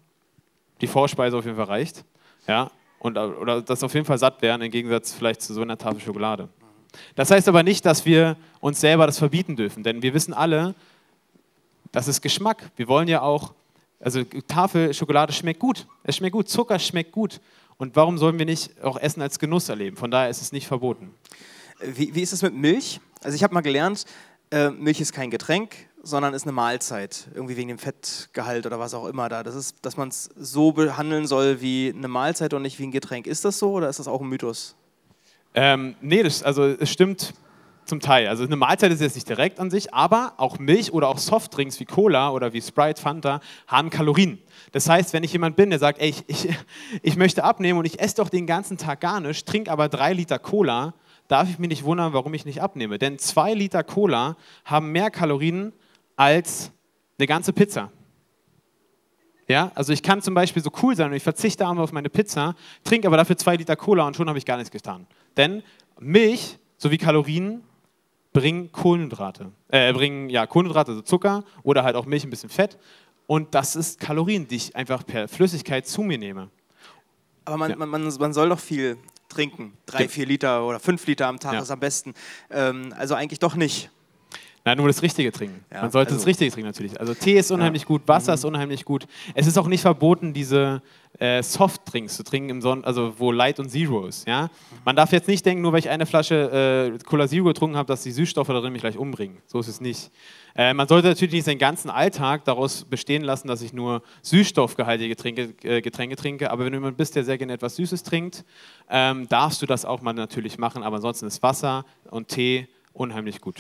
die Vorspeise auf jeden Fall reicht. Ja? Und, oder dass auf jeden Fall satt wären, im Gegensatz vielleicht zu so einer Tafel Schokolade. Das heißt aber nicht, dass wir uns selber das verbieten dürfen, denn wir wissen alle, das ist Geschmack. Wir wollen ja auch, also Tafel Schokolade schmeckt gut. Es schmeckt gut, Zucker schmeckt gut. Und warum sollen wir nicht auch Essen als Genuss erleben? Von daher ist es nicht verboten. Wie, wie ist es mit Milch? Also ich habe mal gelernt, äh, Milch ist kein Getränk, sondern ist eine Mahlzeit, irgendwie wegen dem Fettgehalt oder was auch immer da. Das ist, dass man es so behandeln soll wie eine Mahlzeit und nicht wie ein Getränk. Ist das so oder ist das auch ein Mythos? Ähm, nee, das, also es stimmt zum Teil. Also eine Mahlzeit ist jetzt nicht direkt an sich, aber auch Milch oder auch Softdrinks wie Cola oder wie Sprite, Fanta haben Kalorien. Das heißt, wenn ich jemand bin, der sagt, ey, ich, ich, ich möchte abnehmen und ich esse doch den ganzen Tag gar nichts, trinke aber drei Liter Cola, darf ich mich nicht wundern, warum ich nicht abnehme. Denn zwei Liter Cola haben mehr Kalorien als eine ganze Pizza. Ja, also ich kann zum Beispiel so cool sein und ich verzichte einmal auf meine Pizza, trinke aber dafür zwei Liter Cola und schon habe ich gar nichts getan. Denn Milch sowie Kalorien bringen Kohlenhydrate, äh, bringen ja Kohlenhydrate, also Zucker oder halt auch Milch, ein bisschen Fett. Und das ist Kalorien, die ich einfach per Flüssigkeit zu mir nehme. Aber man, ja. man, man, soll doch viel trinken. Drei, vier Liter oder fünf Liter am Tag ja. ist am besten. Ähm, also eigentlich doch nicht. Nein, nur das Richtige trinken. Ja, Man sollte also, das Richtige trinken natürlich. Also Tee ist unheimlich ja. gut, Wasser mhm. ist unheimlich gut. Es ist auch nicht verboten, diese äh, Softdrinks zu trinken, im Son also wo Light und Zero ist. Ja? Man darf jetzt nicht denken, nur weil ich eine Flasche äh, Cola Zero getrunken habe, dass die Süßstoffe darin mich gleich umbringen. So ist es nicht. Äh, man sollte natürlich nicht seinen ganzen Alltag daraus bestehen lassen, dass ich nur süßstoffgehaltige Getränke, äh, Getränke trinke. Aber wenn du jemand bist, der sehr gerne etwas Süßes trinkt, ähm, darfst du das auch mal natürlich machen. Aber ansonsten ist Wasser und Tee unheimlich gut.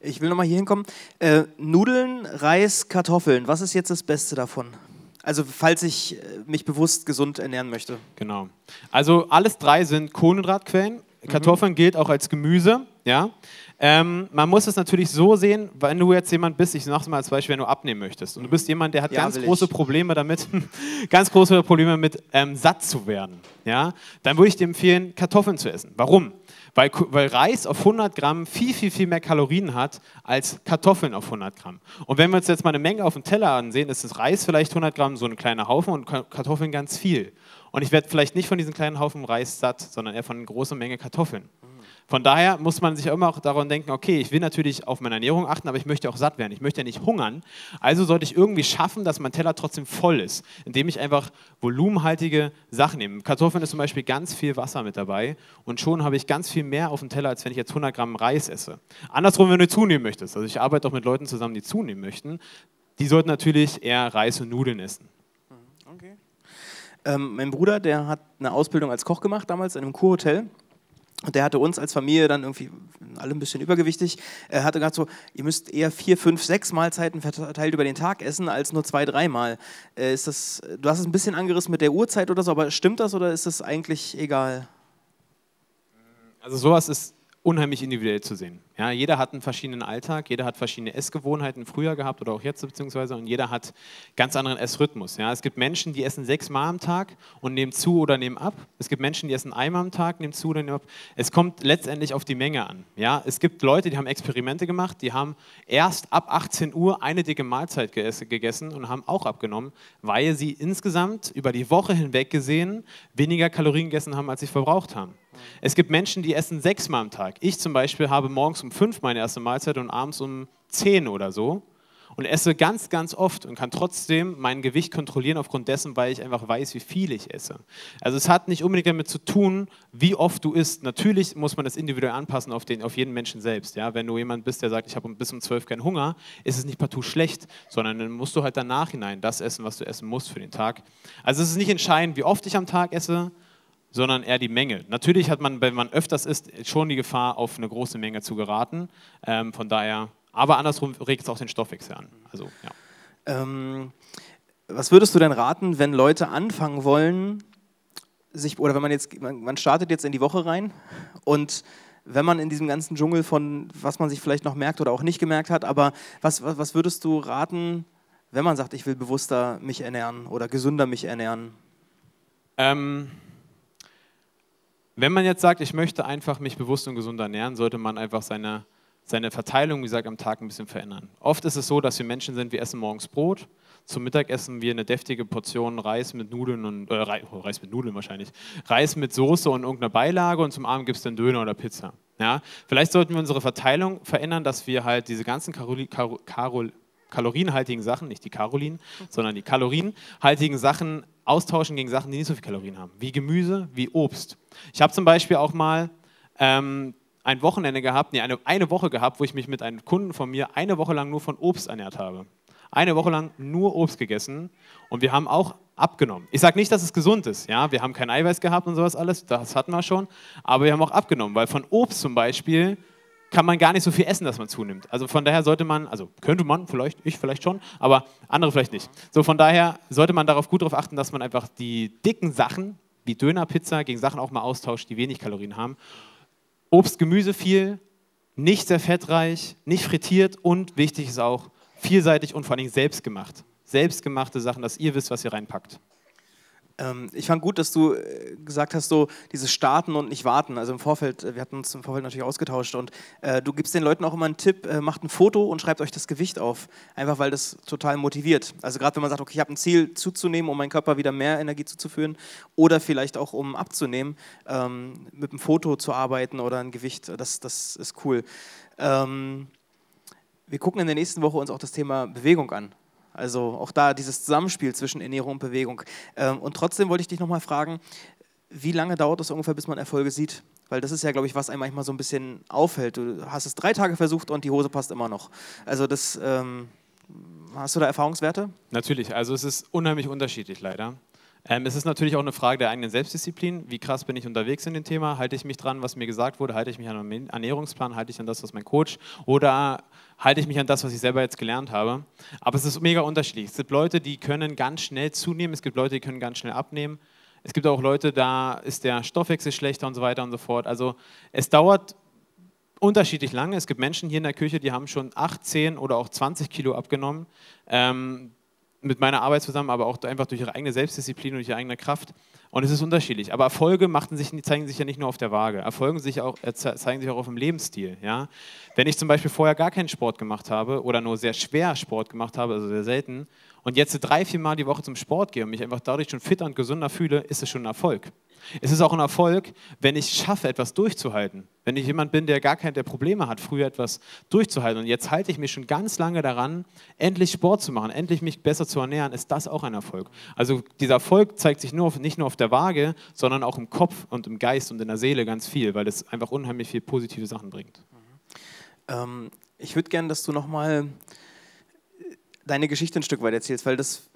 Ich will nochmal hier hinkommen. Äh, Nudeln, Reis, Kartoffeln. Was ist jetzt das Beste davon? Also falls ich äh, mich bewusst gesund ernähren möchte. Genau. Also alles drei sind Kohlenhydratquellen. Mhm. Kartoffeln mhm. gilt auch als Gemüse. Ja. Ähm, man muss es natürlich so sehen, wenn du jetzt jemand bist, ich sage es mal als Beispiel, wenn du abnehmen möchtest und du bist jemand, der hat ja, ganz große ich. Probleme damit, ganz große Probleme mit ähm, satt zu werden, ja, dann würde ich dir empfehlen, Kartoffeln zu essen. Warum? Weil, weil Reis auf 100 Gramm viel, viel, viel mehr Kalorien hat als Kartoffeln auf 100 Gramm. Und wenn wir uns jetzt mal eine Menge auf dem Teller ansehen, ist das Reis vielleicht 100 Gramm, so ein kleiner Haufen und Kartoffeln ganz viel. Und ich werde vielleicht nicht von diesen kleinen Haufen Reis satt, sondern eher von einer großen Menge Kartoffeln. Von daher muss man sich immer auch daran denken, okay, ich will natürlich auf meine Ernährung achten, aber ich möchte auch satt werden. Ich möchte ja nicht hungern. Also sollte ich irgendwie schaffen, dass mein Teller trotzdem voll ist, indem ich einfach volumenhaltige Sachen nehme. Kartoffeln ist zum Beispiel ganz viel Wasser mit dabei und schon habe ich ganz viel mehr auf dem Teller, als wenn ich jetzt 100 Gramm Reis esse. Andersrum, wenn du zunehmen möchtest. Also ich arbeite auch mit Leuten zusammen, die zunehmen möchten. Die sollten natürlich eher Reis und Nudeln essen. Mhm, okay. Ähm, mein Bruder, der hat eine Ausbildung als Koch gemacht damals in einem Kurhotel. Und der hatte uns als Familie dann irgendwie alle ein bisschen übergewichtig. Er hatte gesagt so, ihr müsst eher vier, fünf, sechs Mahlzeiten verteilt über den Tag essen, als nur zwei, dreimal. Äh, ist das, du hast es ein bisschen angerissen mit der Uhrzeit oder so, aber stimmt das oder ist das eigentlich egal? Also sowas ist unheimlich individuell zu sehen. Ja, jeder hat einen verschiedenen Alltag, jeder hat verschiedene Essgewohnheiten früher gehabt oder auch jetzt beziehungsweise und jeder hat ganz anderen Essrhythmus. Ja, es gibt Menschen, die essen sechsmal am Tag und nehmen zu oder nehmen ab. Es gibt Menschen, die essen einmal am Tag, nehmen zu oder nehmen ab. Es kommt letztendlich auf die Menge an. Ja, es gibt Leute, die haben Experimente gemacht, die haben erst ab 18 Uhr eine dicke Mahlzeit gegessen und haben auch abgenommen, weil sie insgesamt über die Woche hinweg gesehen weniger Kalorien gegessen haben, als sie verbraucht haben. Es gibt Menschen, die essen sechsmal am Tag. Ich zum Beispiel habe morgens um fünf meine erste Mahlzeit und abends um zehn oder so und esse ganz, ganz oft und kann trotzdem mein Gewicht kontrollieren aufgrund dessen, weil ich einfach weiß, wie viel ich esse. Also es hat nicht unbedingt damit zu tun, wie oft du isst. Natürlich muss man das individuell anpassen auf, den, auf jeden Menschen selbst. Ja? Wenn du jemand bist, der sagt, ich habe bis um zwölf keinen Hunger, ist es nicht partout schlecht, sondern dann musst du halt danach hinein das essen, was du essen musst für den Tag. Also es ist nicht entscheidend, wie oft ich am Tag esse, sondern eher die Menge. Natürlich hat man, wenn man öfters isst, schon die Gefahr, auf eine große Menge zu geraten. Ähm, von daher, aber andersrum regt es auch den Stoffwechsel an. Also, ja. Ähm, was würdest du denn raten, wenn Leute anfangen wollen, sich, oder wenn man jetzt, man startet jetzt in die Woche rein und wenn man in diesem ganzen Dschungel von, was man sich vielleicht noch merkt oder auch nicht gemerkt hat, aber was, was, was würdest du raten, wenn man sagt, ich will bewusster mich ernähren oder gesünder mich ernähren? Ähm, wenn man jetzt sagt, ich möchte einfach mich bewusst und gesund ernähren, sollte man einfach seine, seine Verteilung, wie gesagt, am Tag ein bisschen verändern. Oft ist es so, dass wir Menschen sind, wir essen morgens Brot, zum Mittag essen wir eine deftige Portion Reis mit Nudeln und, äh, Reis mit Nudeln wahrscheinlich, Reis mit Soße und irgendeiner Beilage und zum Abend gibt es dann Döner oder Pizza. Ja? Vielleicht sollten wir unsere Verteilung verändern, dass wir halt diese ganzen Karoli Kar Karol kalorienhaltigen Sachen, nicht die Carolin, sondern die kalorienhaltigen Sachen austauschen gegen Sachen, die nicht so viel Kalorien haben, wie Gemüse, wie Obst. Ich habe zum Beispiel auch mal ähm, ein Wochenende gehabt, nee, eine, eine Woche gehabt, wo ich mich mit einem Kunden von mir eine Woche lang nur von Obst ernährt habe. Eine Woche lang nur Obst gegessen und wir haben auch abgenommen. Ich sage nicht, dass es gesund ist, ja, wir haben kein Eiweiß gehabt und sowas alles, das hatten wir schon, aber wir haben auch abgenommen, weil von Obst zum Beispiel kann man gar nicht so viel essen, dass man zunimmt. Also von daher sollte man, also könnte man, vielleicht, ich vielleicht schon, aber andere vielleicht nicht. So von daher sollte man darauf gut darauf achten, dass man einfach die dicken Sachen, wie Döner, Pizza, gegen Sachen auch mal austauscht, die wenig Kalorien haben. Obst, Gemüse viel, nicht sehr fettreich, nicht frittiert und wichtig ist auch vielseitig und vor allem selbstgemacht. Selbstgemachte Sachen, dass ihr wisst, was ihr reinpackt. Ähm, ich fand gut, dass du äh, gesagt hast, so dieses Starten und nicht warten. Also im Vorfeld, äh, wir hatten uns im Vorfeld natürlich ausgetauscht und äh, du gibst den Leuten auch immer einen Tipp, äh, macht ein Foto und schreibt euch das Gewicht auf. Einfach weil das total motiviert. Also gerade wenn man sagt, okay, ich habe ein Ziel zuzunehmen, um meinem Körper wieder mehr Energie zuzuführen oder vielleicht auch um abzunehmen, ähm, mit einem Foto zu arbeiten oder ein Gewicht, das, das ist cool. Ähm, wir gucken in der nächsten Woche uns auch das Thema Bewegung an. Also auch da dieses Zusammenspiel zwischen Ernährung und Bewegung. Ähm, und trotzdem wollte ich dich nochmal fragen, wie lange dauert es ungefähr, bis man Erfolge sieht? Weil das ist ja, glaube ich, was einem manchmal so ein bisschen auffällt. Du hast es drei Tage versucht und die Hose passt immer noch. Also das, ähm, hast du da Erfahrungswerte? Natürlich, also es ist unheimlich unterschiedlich leider. Ähm, es ist natürlich auch eine Frage der eigenen Selbstdisziplin. Wie krass bin ich unterwegs in dem Thema? Halte ich mich dran, was mir gesagt wurde? Halte ich mich an meinen Ernährungsplan? Halte ich an das, was mein Coach? Oder halte ich mich an das, was ich selber jetzt gelernt habe? Aber es ist mega unterschiedlich. Es gibt Leute, die können ganz schnell zunehmen. Es gibt Leute, die können ganz schnell abnehmen. Es gibt auch Leute, da ist der Stoffwechsel schlechter und so weiter und so fort. Also es dauert unterschiedlich lange. Es gibt Menschen hier in der Küche, die haben schon 8, 10 oder auch 20 Kilo abgenommen. Ähm, mit meiner Arbeit zusammen, aber auch einfach durch ihre eigene Selbstdisziplin und ihre eigene Kraft. Und es ist unterschiedlich. Aber Erfolge sich, zeigen sich ja nicht nur auf der Waage. Erfolge sich auch, äh, zeigen sich auch auf dem Lebensstil. Ja? Wenn ich zum Beispiel vorher gar keinen Sport gemacht habe oder nur sehr schwer Sport gemacht habe, also sehr selten, und jetzt drei, vier Mal die Woche zum Sport gehe und mich einfach dadurch schon fitter und gesünder fühle, ist es schon ein Erfolg. Es ist auch ein Erfolg, wenn ich schaffe, etwas durchzuhalten. Wenn ich jemand bin, der gar keine der Probleme hat, früher etwas durchzuhalten und jetzt halte ich mich schon ganz lange daran, endlich Sport zu machen, endlich mich besser zu ernähren, ist das auch ein Erfolg. Also dieser Erfolg zeigt sich nur auf, nicht nur auf der Waage, sondern auch im Kopf und im Geist und in der Seele ganz viel, weil es einfach unheimlich viel positive Sachen bringt. Ähm, ich würde gerne, dass du nochmal deine Geschichte ein Stück weit erzählst, weil das,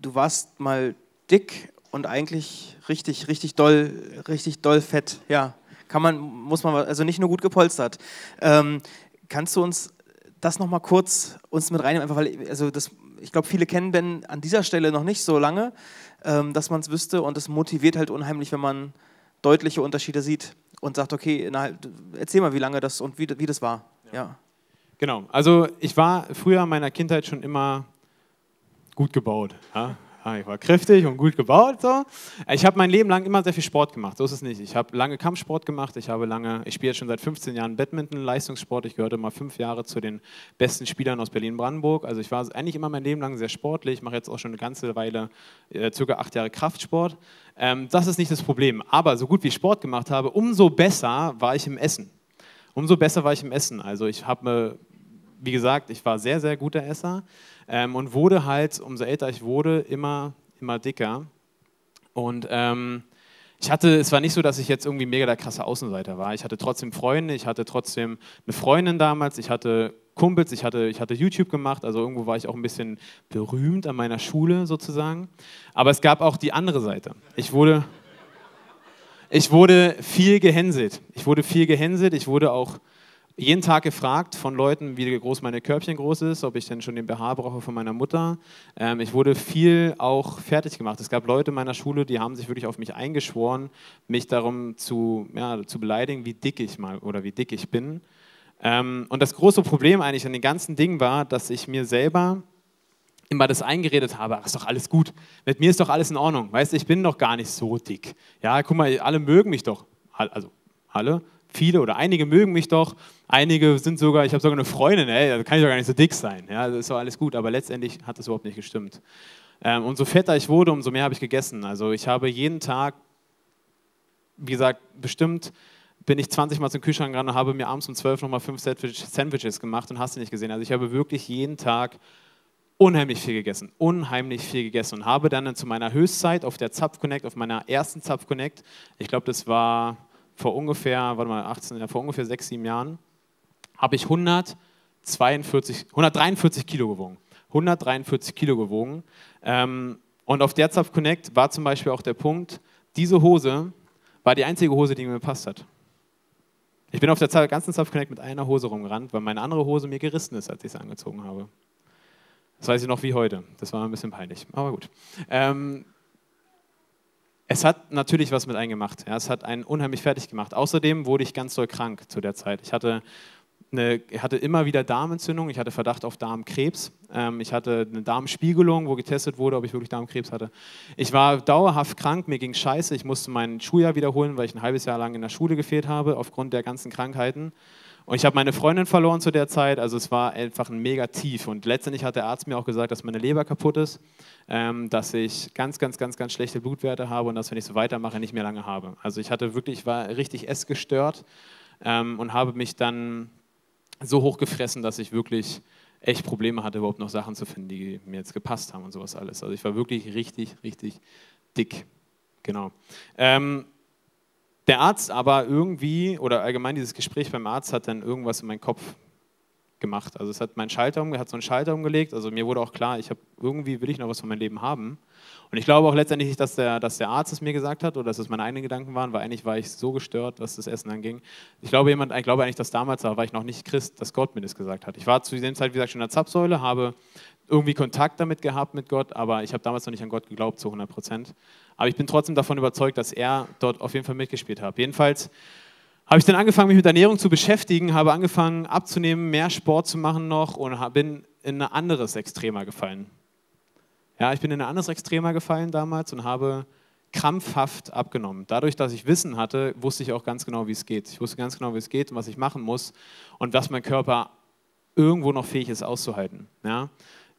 du warst mal dick und eigentlich richtig, richtig doll, richtig doll fett. Ja, kann man, muss man, also nicht nur gut gepolstert. Ähm, kannst du uns das nochmal kurz uns mit reinnehmen, einfach weil, also das, ich glaube, viele kennen Ben an dieser Stelle noch nicht so lange, ähm, dass man es wüsste und es motiviert halt unheimlich, wenn man deutliche Unterschiede sieht. und sagt, okay, na, erzähl mal, wie lange das und wie, wie das war. Ja. ja. Genau, also ich war früher in meiner Kindheit schon immer gut gebaut. Ja? Ah, ich war kräftig und gut gebaut. So. Ich habe mein Leben lang immer sehr viel Sport gemacht. So ist es nicht. Ich habe lange Kampfsport gemacht. Ich habe lange, ich spiele schon seit 15 Jahren Badminton, Leistungssport. Ich gehörte mal fünf Jahre zu den besten Spielern aus Berlin-Brandenburg. Also ich war eigentlich immer mein Leben lang sehr sportlich. Ich mache jetzt auch schon eine ganze Weile, äh, circa acht Jahre Kraftsport. Ähm, das ist nicht das Problem. Aber so gut wie ich Sport gemacht habe, umso besser war ich im Essen. Umso besser war ich im Essen. Also ich habe, wie gesagt, ich war sehr, sehr guter Esser. Ähm, und wurde halt, umso älter ich wurde, immer, immer dicker. Und ähm, ich hatte, es war nicht so, dass ich jetzt irgendwie mega der krasse Außenseiter war. Ich hatte trotzdem Freunde, ich hatte trotzdem eine Freundin damals, ich hatte Kumpels, ich hatte, ich hatte YouTube gemacht, also irgendwo war ich auch ein bisschen berühmt an meiner Schule sozusagen. Aber es gab auch die andere Seite. Ich wurde, ich wurde viel gehänselt. Ich wurde viel gehänselt, ich wurde auch jeden Tag gefragt von Leuten, wie groß meine Körbchen groß ist, ob ich denn schon den BH brauche von meiner Mutter. Ähm, ich wurde viel auch fertig gemacht. Es gab Leute in meiner Schule, die haben sich wirklich auf mich eingeschworen, mich darum zu, ja, zu beleidigen, wie dick ich mal oder wie dick ich bin. Ähm, und das große Problem eigentlich an den ganzen Dingen war, dass ich mir selber immer das eingeredet habe, ach, ist doch alles gut, mit mir ist doch alles in Ordnung, weißt du, ich bin doch gar nicht so dick. Ja, guck mal, alle mögen mich doch, also alle, viele oder einige mögen mich doch, einige sind sogar, ich habe sogar eine Freundin, ey, da kann ich doch gar nicht so dick sein. Ja, das ist doch alles gut, aber letztendlich hat das überhaupt nicht gestimmt. Ähm, umso fetter ich wurde, umso mehr habe ich gegessen. Also ich habe jeden Tag, wie gesagt, bestimmt bin ich 20 Mal zum Kühlschrank gegangen und habe mir abends um 12 nochmal fünf Sandwiches gemacht und hast du nicht gesehen. Also ich habe wirklich jeden Tag unheimlich viel gegessen, unheimlich viel gegessen und habe dann zu meiner Höchstzeit auf der Zapf Connect, auf meiner ersten Zapf Connect, ich glaube, das war vor ungefähr, warte mal, 18, vor ungefähr sechs, sieben Jahren, habe ich 142, 143 Kilo gewogen. 143 Kilo gewogen. Ähm, und auf der Zapf Connect war zum Beispiel auch der Punkt, diese Hose war die einzige Hose, die mir gepasst hat. Ich bin auf der ganzen Zapf Connect mit einer Hose rumgerannt, weil meine andere Hose mir gerissen ist, als ich sie angezogen habe. Das weiß ich noch wie heute. Das war ein bisschen peinlich, aber gut. Ähm, es hat natürlich was mit eingemacht. Ja, es hat einen unheimlich fertig gemacht. Außerdem wurde ich ganz doll krank zu der Zeit. Ich hatte, eine, hatte immer wieder Darmentzündung, ich hatte Verdacht auf Darmkrebs. Ähm, ich hatte eine Darmspiegelung, wo getestet wurde, ob ich wirklich Darmkrebs hatte. Ich war dauerhaft krank, mir ging scheiße. Ich musste mein Schuljahr wiederholen, weil ich ein halbes Jahr lang in der Schule gefehlt habe, aufgrund der ganzen Krankheiten. Und ich habe meine Freundin verloren zu der Zeit, also es war einfach ein mega tief. Und letztendlich hat der Arzt mir auch gesagt, dass meine Leber kaputt ist, ähm, dass ich ganz, ganz, ganz, ganz schlechte Blutwerte habe und dass, wenn ich so weitermache, nicht mehr lange habe. Also ich hatte wirklich, ich war richtig essgestört ähm, und habe mich dann so hoch gefressen, dass ich wirklich echt Probleme hatte, überhaupt noch Sachen zu finden, die mir jetzt gepasst haben und sowas alles. Also ich war wirklich richtig, richtig dick. Genau. Ähm, der Arzt aber irgendwie, oder allgemein dieses Gespräch beim Arzt hat dann irgendwas in meinen Kopf gemacht. Also es hat meinen Schalter, hat so einen Schalter umgelegt. Also mir wurde auch klar, ich habe irgendwie will ich noch was von meinem Leben haben. Und ich glaube auch letztendlich nicht, dass der, dass der Arzt es mir gesagt hat oder dass es meine eigenen Gedanken waren, weil eigentlich war ich so gestört, was das Essen anging. Ich glaube, jemand, ich glaube eigentlich, dass damals, da war ich noch nicht Christ, dass Gott mir das gesagt hat. Ich war zu dieser Zeit, wie gesagt, schon in der Zapfsäule, habe irgendwie Kontakt damit gehabt mit Gott, aber ich habe damals noch nicht an Gott geglaubt zu 100 Prozent. Aber ich bin trotzdem davon überzeugt, dass er dort auf jeden Fall mitgespielt hat. Jedenfalls habe ich dann angefangen, mich mit Ernährung zu beschäftigen, habe angefangen abzunehmen, mehr Sport zu machen noch und bin in ein anderes Extremer gefallen. Ja, ich bin in ein anderes Extremer gefallen damals und habe krampfhaft abgenommen. Dadurch, dass ich Wissen hatte, wusste ich auch ganz genau, wie es geht. Ich wusste ganz genau, wie es geht und was ich machen muss und was mein Körper irgendwo noch fähig ist auszuhalten. Ja?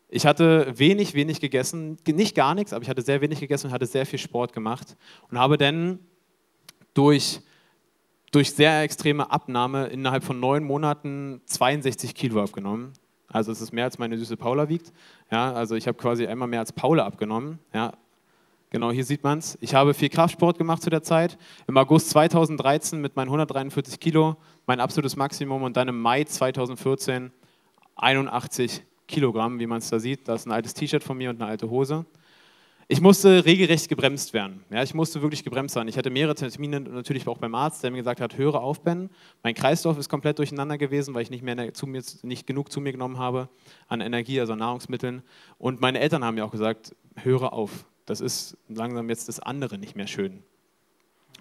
Ich hatte wenig, wenig gegessen, nicht gar nichts, aber ich hatte sehr wenig gegessen und hatte sehr viel Sport gemacht und habe dann durch, durch sehr extreme Abnahme innerhalb von neun Monaten 62 Kilo abgenommen. Also es ist mehr als meine süße Paula wiegt. Ja, also ich habe quasi einmal mehr als Paula abgenommen. Ja, genau hier sieht man es. Ich habe viel Kraftsport gemacht zu der Zeit. Im August 2013 mit meinen 143 Kilo mein absolutes Maximum und dann im Mai 2014 81 Kilo. Kilogramm, wie man es da sieht. Da ist ein altes T-Shirt von mir und eine alte Hose. Ich musste regelrecht gebremst werden. Ja, ich musste wirklich gebremst werden. Ich hatte mehrere Termine natürlich auch beim Arzt, der mir gesagt hat, höre auf, Ben. Mein Kreislauf ist komplett durcheinander gewesen, weil ich nicht, mehr zu mir, nicht genug zu mir genommen habe an Energie, also Nahrungsmitteln. Und meine Eltern haben mir auch gesagt, höre auf. Das ist langsam jetzt das andere nicht mehr schön.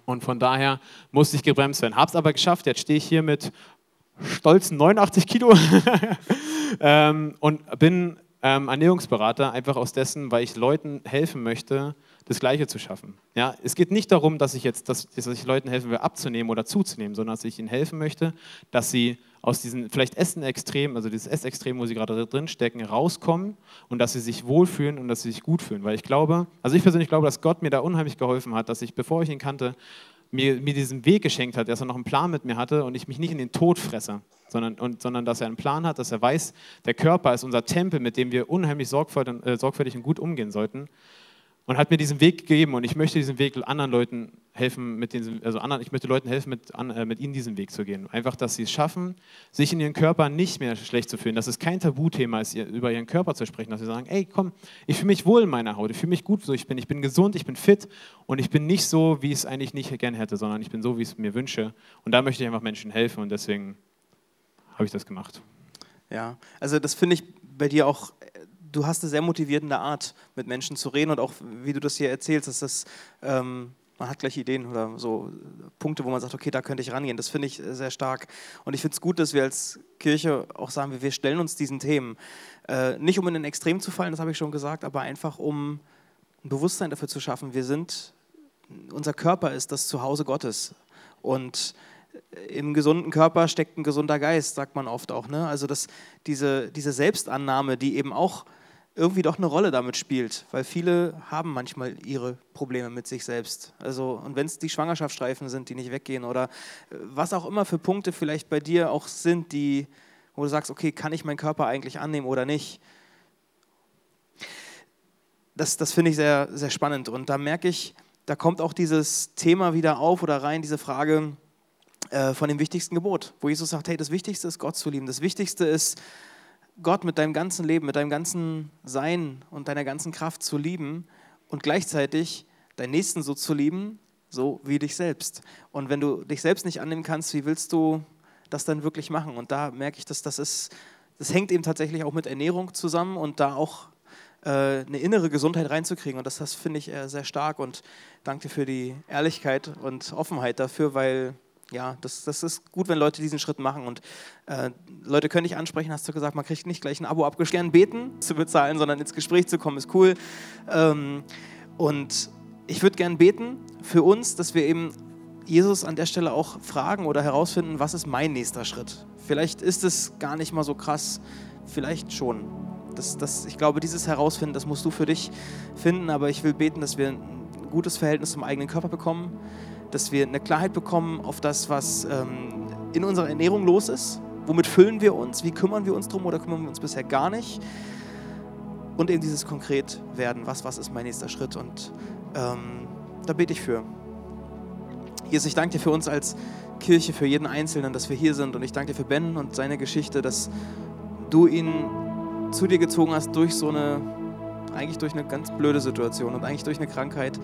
Und von daher musste ich gebremst werden. Habe es aber geschafft. Jetzt stehe ich hier mit stolzen 89 Kilo ähm, und bin ähm, Ernährungsberater, einfach aus dessen, weil ich Leuten helfen möchte, das Gleiche zu schaffen. Ja, es geht nicht darum, dass ich jetzt, dass, dass ich Leuten helfen will, abzunehmen oder zuzunehmen, sondern dass ich ihnen helfen möchte, dass sie aus diesen vielleicht Essen-Extrem, also dieses Essextrem, wo sie gerade drin stecken, rauskommen und dass sie sich wohlfühlen und dass sie sich gut fühlen. Weil ich glaube, also ich persönlich glaube, dass Gott mir da unheimlich geholfen hat, dass ich, bevor ich ihn kannte, mir, mir diesen Weg geschenkt hat, dass er noch einen Plan mit mir hatte und ich mich nicht in den Tod fresse, sondern, und, sondern dass er einen Plan hat, dass er weiß, der Körper ist unser Tempel, mit dem wir unheimlich sorgfältig, äh, sorgfältig und gut umgehen sollten und hat mir diesen Weg gegeben und ich möchte diesen Weg anderen Leuten helfen, mit den, also anderen, ich möchte Leuten helfen, mit, an, äh, mit ihnen diesen Weg zu gehen. Einfach, dass sie es schaffen, sich in ihren Körper nicht mehr schlecht zu fühlen, dass es kein Tabuthema ist, über ihren Körper zu sprechen, dass sie sagen, ey, komm, ich fühle mich wohl in meiner Haut, ich fühle mich gut, so ich bin, ich bin gesund, ich bin fit und ich bin nicht so, wie ich es eigentlich nicht gerne hätte, sondern ich bin so, wie ich es mir wünsche. Und da möchte ich einfach Menschen helfen und deswegen habe ich das gemacht. Ja, also das finde ich bei dir auch du hast eine sehr motivierende Art, mit Menschen zu reden und auch, wie du das hier erzählst, dass das, ähm, man hat gleich Ideen oder so Punkte, wo man sagt, okay, da könnte ich rangehen. Das finde ich sehr stark. Und ich finde es gut, dass wir als Kirche auch sagen, wir stellen uns diesen Themen. Äh, nicht um in ein Extrem zu fallen, das habe ich schon gesagt, aber einfach um ein Bewusstsein dafür zu schaffen. Wir sind, unser Körper ist das Zuhause Gottes. Und im gesunden Körper steckt ein gesunder Geist, sagt man oft auch. Ne? Also das, diese, diese Selbstannahme, die eben auch irgendwie doch eine Rolle damit spielt, weil viele haben manchmal ihre Probleme mit sich selbst. Also, und wenn es die Schwangerschaftsstreifen sind, die nicht weggehen oder äh, was auch immer für Punkte vielleicht bei dir auch sind, die, wo du sagst, okay, kann ich meinen Körper eigentlich annehmen oder nicht? Das, das finde ich sehr, sehr spannend. Und da merke ich, da kommt auch dieses Thema wieder auf oder rein, diese Frage äh, von dem wichtigsten Gebot, wo Jesus sagt, hey, das Wichtigste ist Gott zu lieben. Das Wichtigste ist, Gott mit deinem ganzen Leben, mit deinem ganzen Sein und deiner ganzen Kraft zu lieben und gleichzeitig deinen Nächsten so zu lieben, so wie dich selbst. Und wenn du dich selbst nicht annehmen kannst, wie willst du das dann wirklich machen? Und da merke ich, dass das ist, das hängt eben tatsächlich auch mit Ernährung zusammen und da auch äh, eine innere Gesundheit reinzukriegen. Und das, das finde ich äh, sehr stark und danke dir für die Ehrlichkeit und Offenheit dafür, weil ja, das, das ist gut, wenn Leute diesen Schritt machen. Und äh, Leute können dich ansprechen, hast du gesagt, man kriegt nicht gleich ein Abo abgeschlossen, beten zu bezahlen, sondern ins Gespräch zu kommen, ist cool. Ähm, und ich würde gerne beten für uns, dass wir eben Jesus an der Stelle auch fragen oder herausfinden, was ist mein nächster Schritt. Vielleicht ist es gar nicht mal so krass, vielleicht schon. Das, das, ich glaube, dieses Herausfinden, das musst du für dich finden, aber ich will beten, dass wir ein gutes Verhältnis zum eigenen Körper bekommen dass wir eine Klarheit bekommen auf das, was ähm, in unserer Ernährung los ist. Womit füllen wir uns? Wie kümmern wir uns drum oder kümmern wir uns bisher gar nicht? Und eben dieses konkret werden, was, was ist mein nächster Schritt? Und ähm, da bete ich für. Jesus, ich danke dir für uns als Kirche, für jeden Einzelnen, dass wir hier sind. Und ich danke dir für Ben und seine Geschichte, dass du ihn zu dir gezogen hast durch so eine, eigentlich durch eine ganz blöde Situation und eigentlich durch eine Krankheit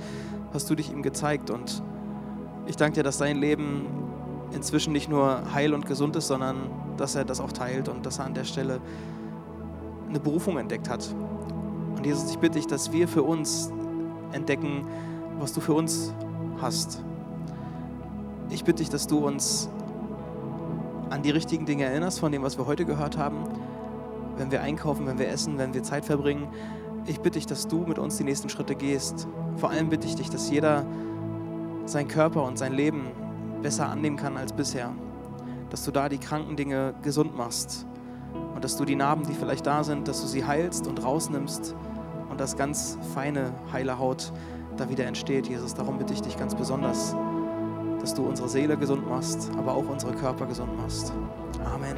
hast du dich ihm gezeigt. Und ich danke dir, dass dein Leben inzwischen nicht nur heil und gesund ist, sondern dass er das auch teilt und dass er an der Stelle eine Berufung entdeckt hat. Und Jesus, ich bitte dich, dass wir für uns entdecken, was du für uns hast. Ich bitte dich, dass du uns an die richtigen Dinge erinnerst von dem, was wir heute gehört haben, wenn wir einkaufen, wenn wir essen, wenn wir Zeit verbringen. Ich bitte dich, dass du mit uns die nächsten Schritte gehst. Vor allem bitte ich dich, dass jeder sein Körper und sein Leben besser annehmen kann als bisher. Dass du da die kranken Dinge gesund machst und dass du die Narben, die vielleicht da sind, dass du sie heilst und rausnimmst und dass ganz feine, heile Haut da wieder entsteht. Jesus, darum bitte ich dich ganz besonders, dass du unsere Seele gesund machst, aber auch unsere Körper gesund machst. Amen.